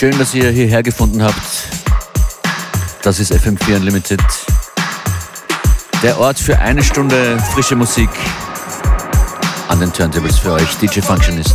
Schön, dass ihr hierher gefunden habt. Das ist FM4 Unlimited. Der Ort für eine Stunde frische Musik an den Turntables für euch. DJ Functionist.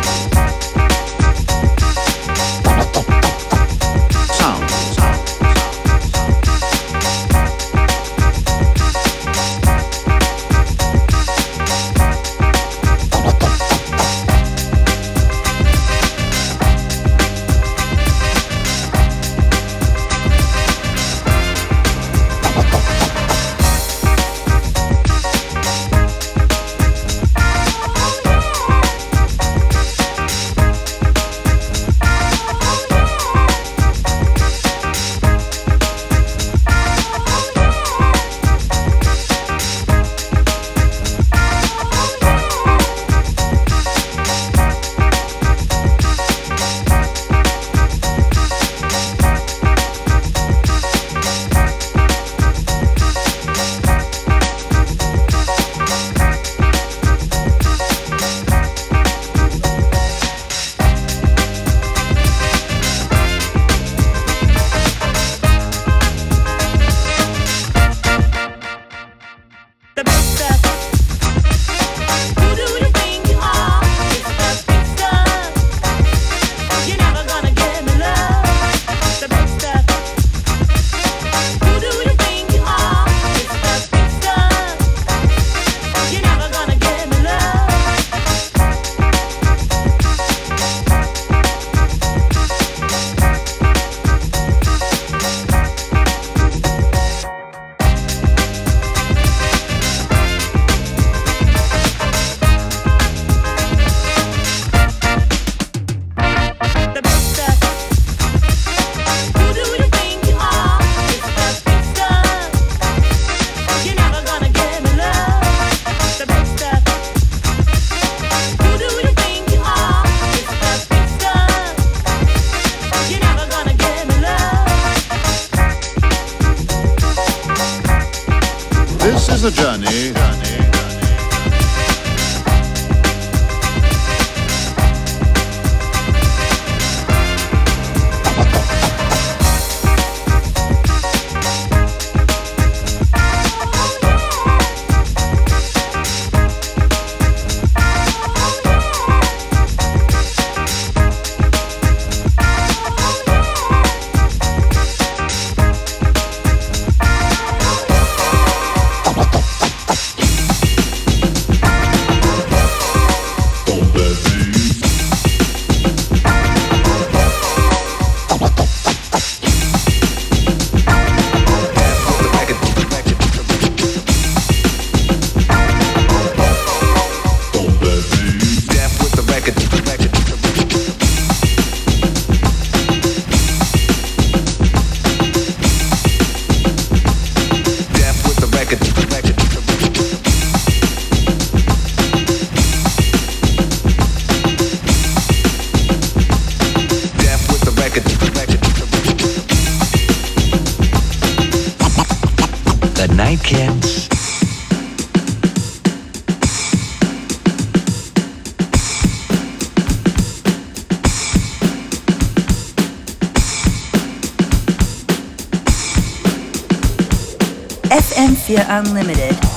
FM4 Unlimited.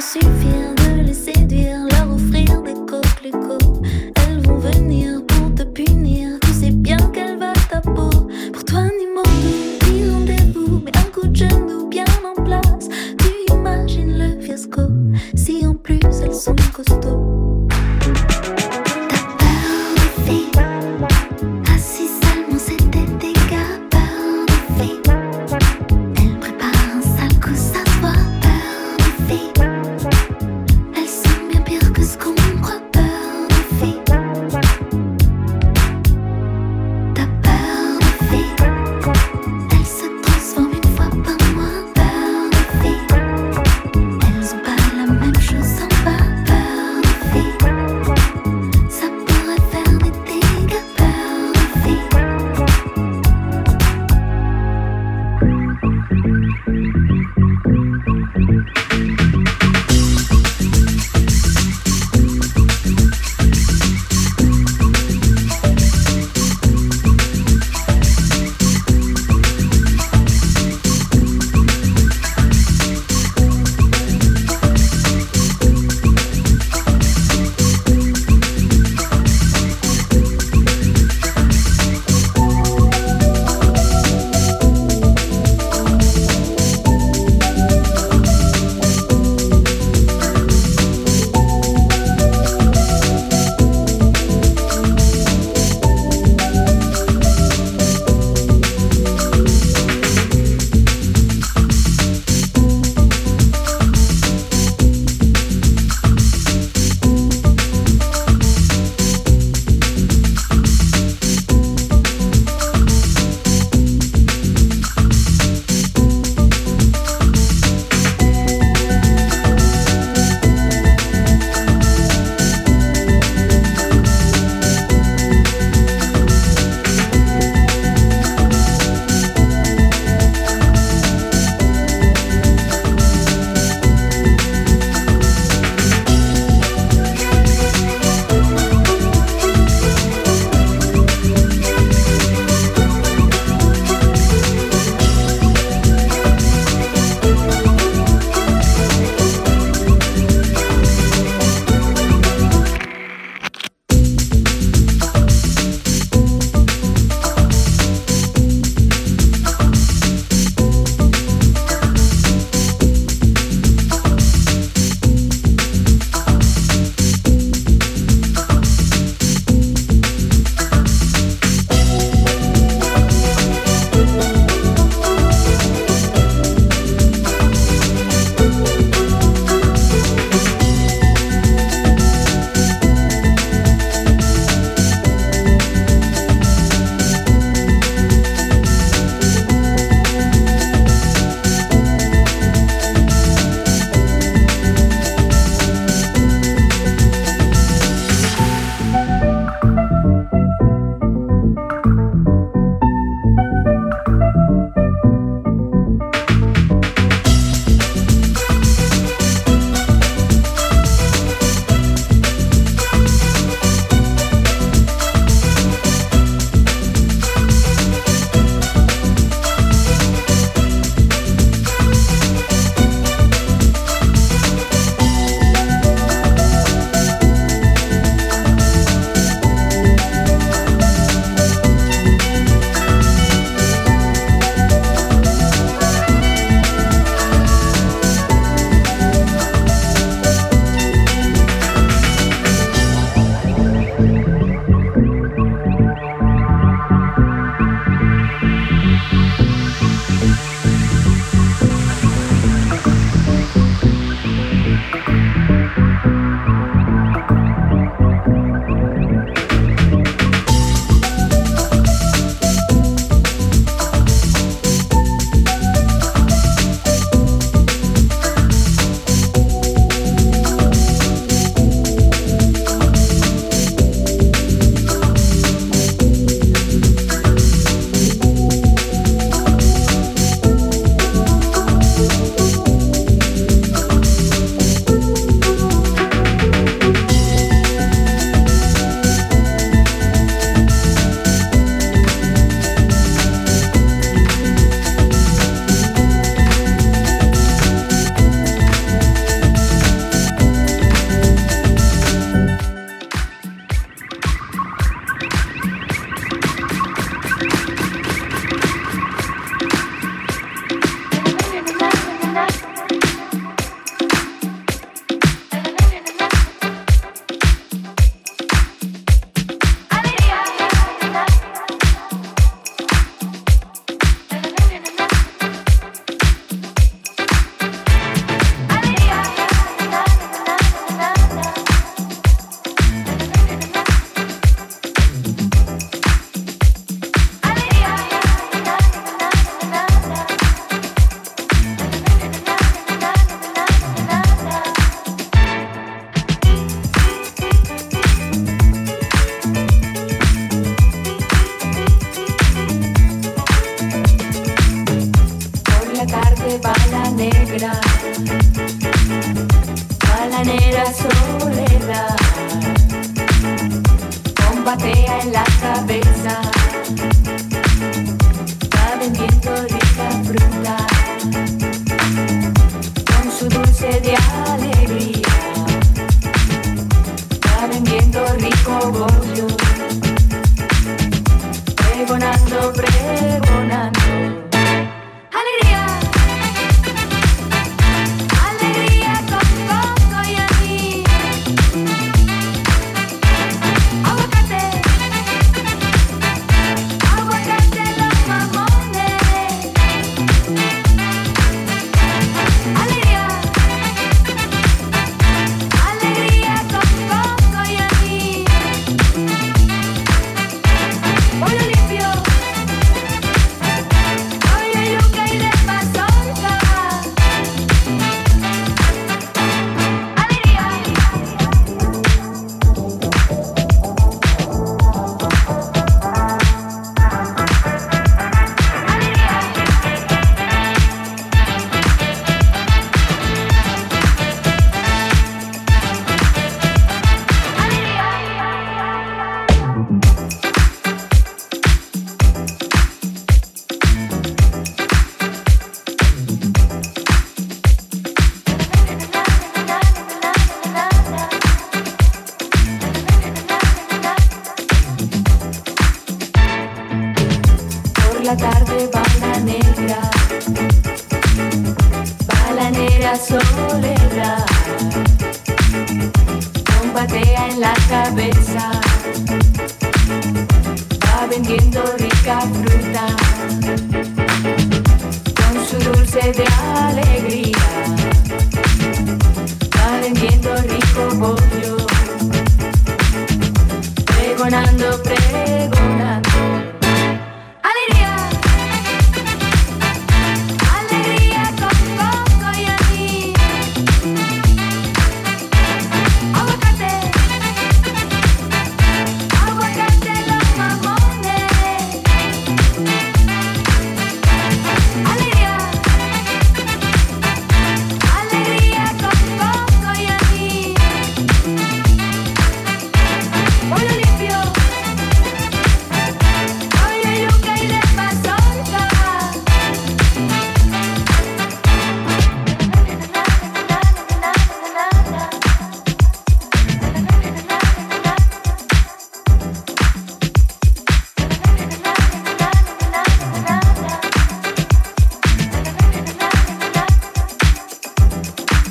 Suffire de les séduire,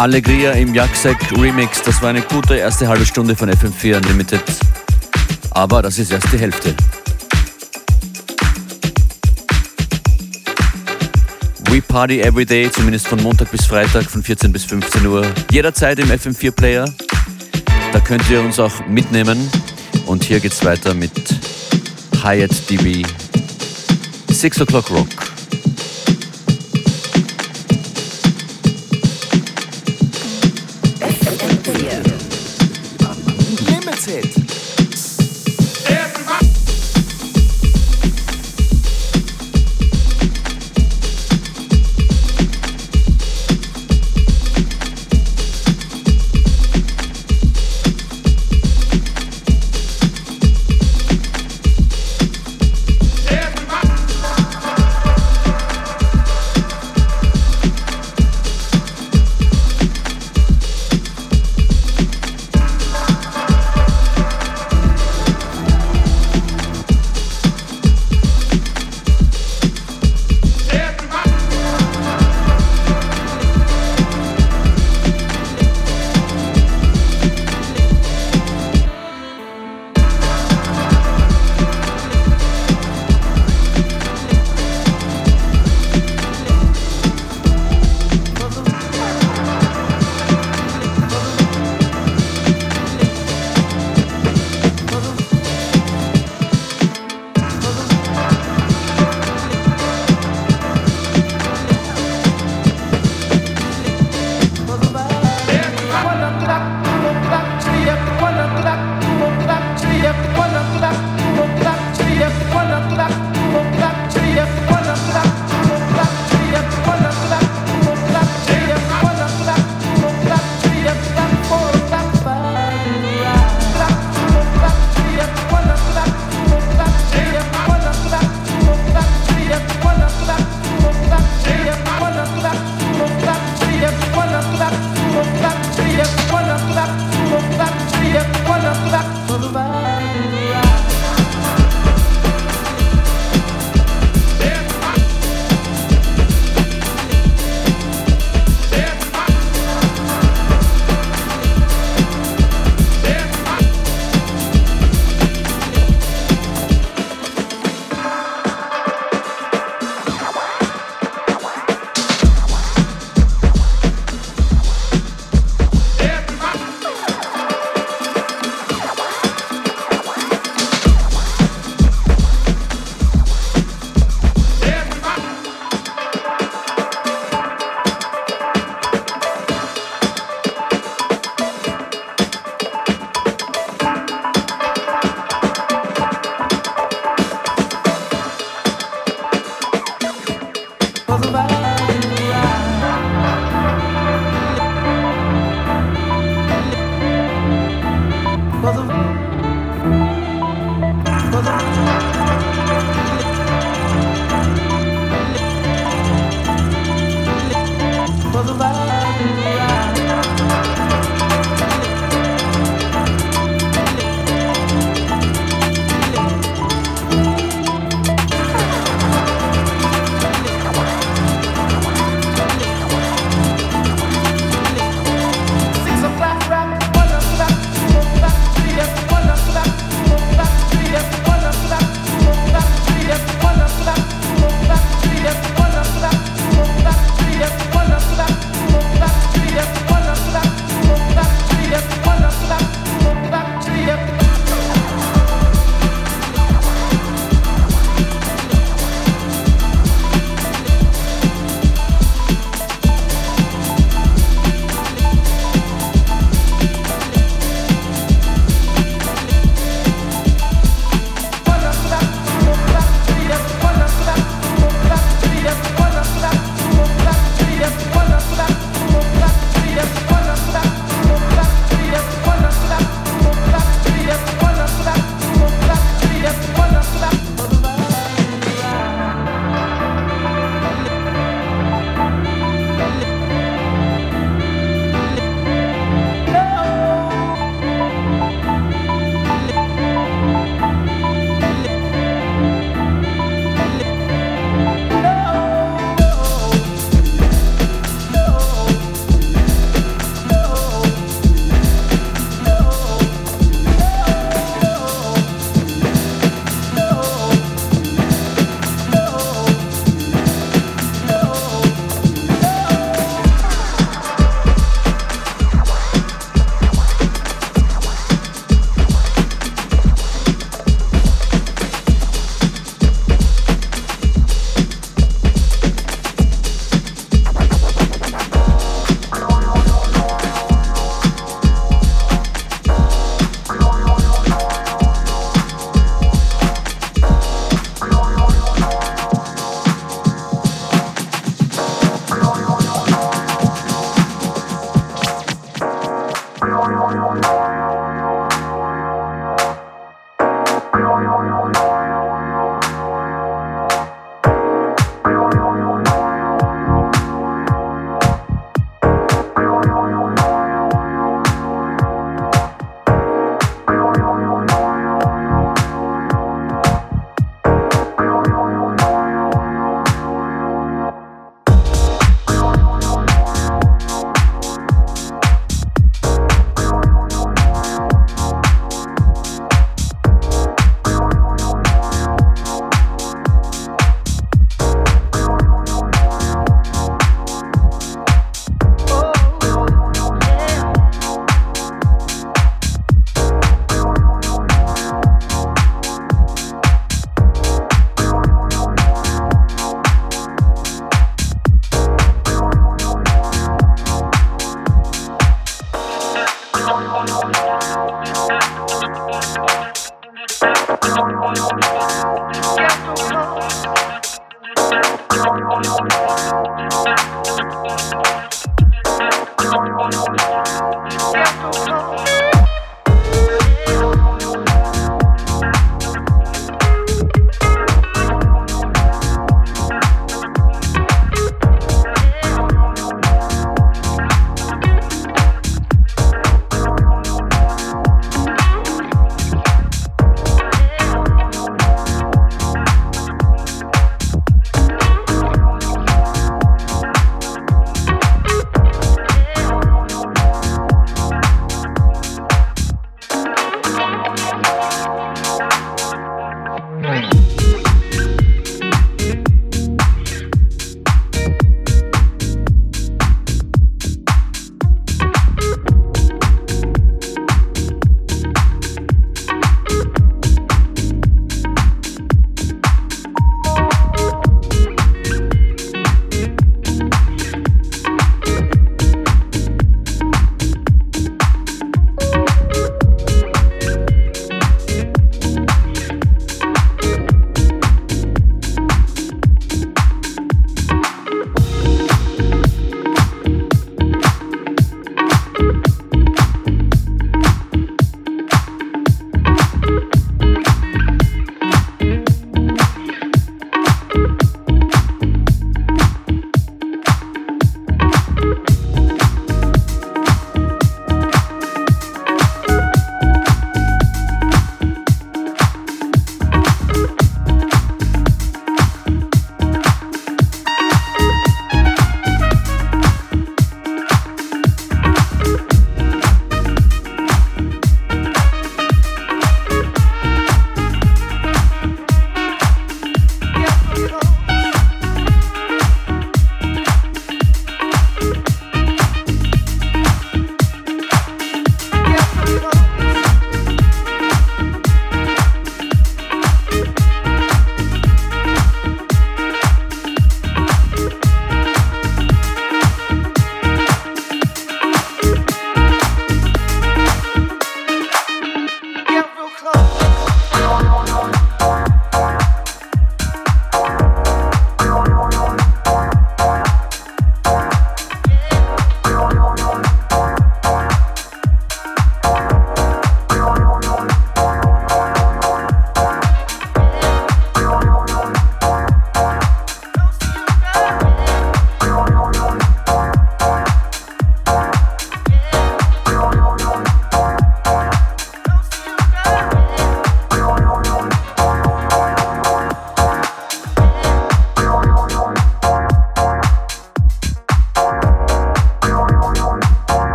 Allegria im Jaksek Remix. Das war eine gute erste halbe Stunde von FM4 Unlimited. Aber das ist erst die Hälfte. We Party Every Day, zumindest von Montag bis Freitag von 14 bis 15 Uhr. Jederzeit im FM4 Player. Da könnt ihr uns auch mitnehmen. Und hier geht's weiter mit Hyatt DB. 6 O'Clock Rock.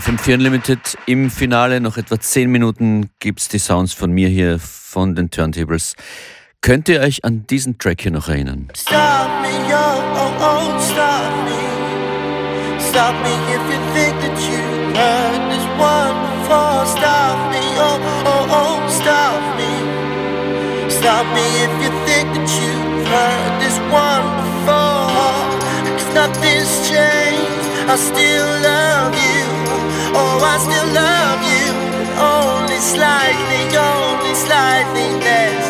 FM4 Unlimited im Finale. Noch etwa 10 Minuten gibt es die Sounds von mir hier von den Turntables. Könnt ihr euch an diesen Track hier noch erinnern? Stop me, yo, oh, oh, stop me. Stop me if you think that you heard this one before. Stop me, oh, oh, oh, stop me. Stop me if you think that you've heard this one before. Cause nothing's changed, I still love you. Oh, I still love you, but only slightly, only slightly less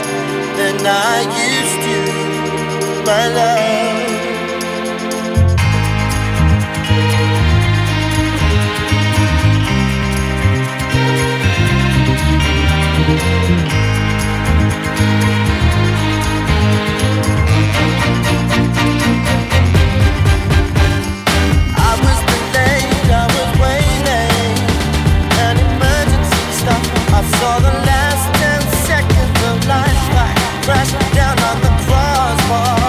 than I used to. My love. down on the crossbar.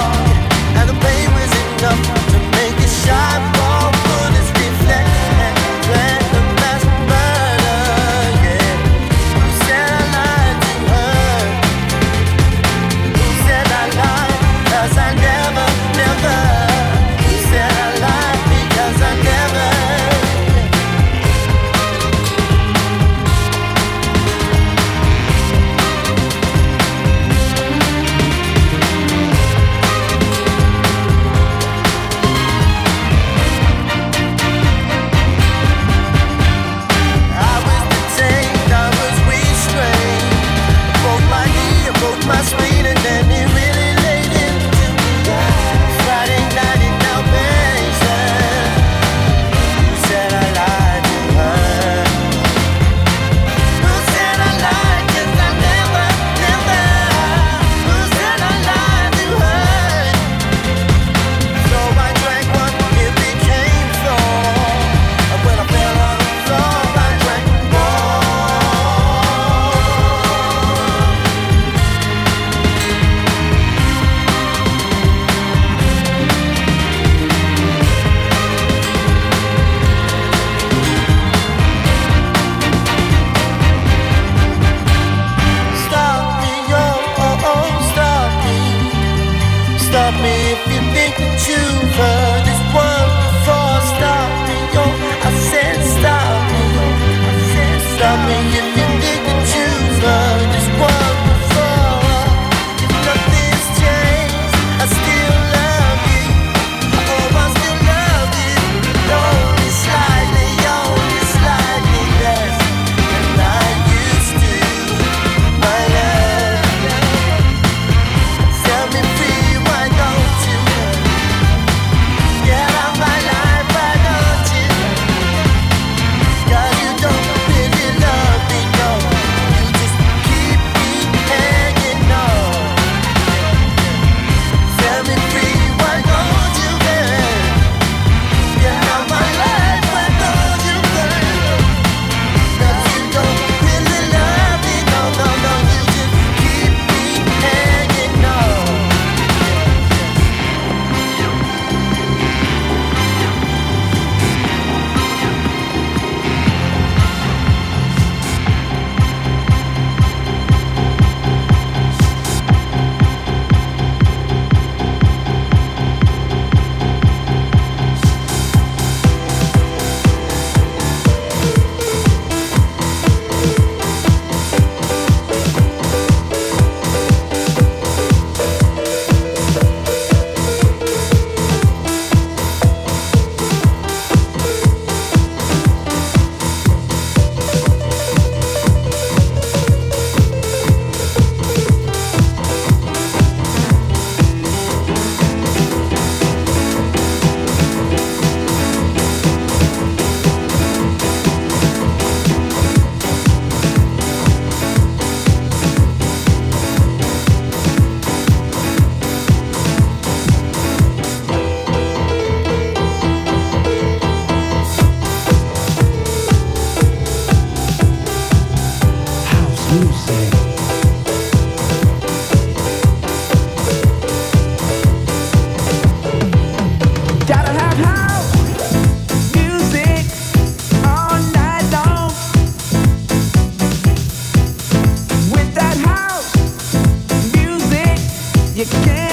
you can't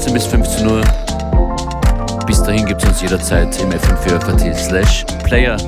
13 bis 15 Uhr. Bis dahin gibt es uns jederzeit im FM4FAT slash Player.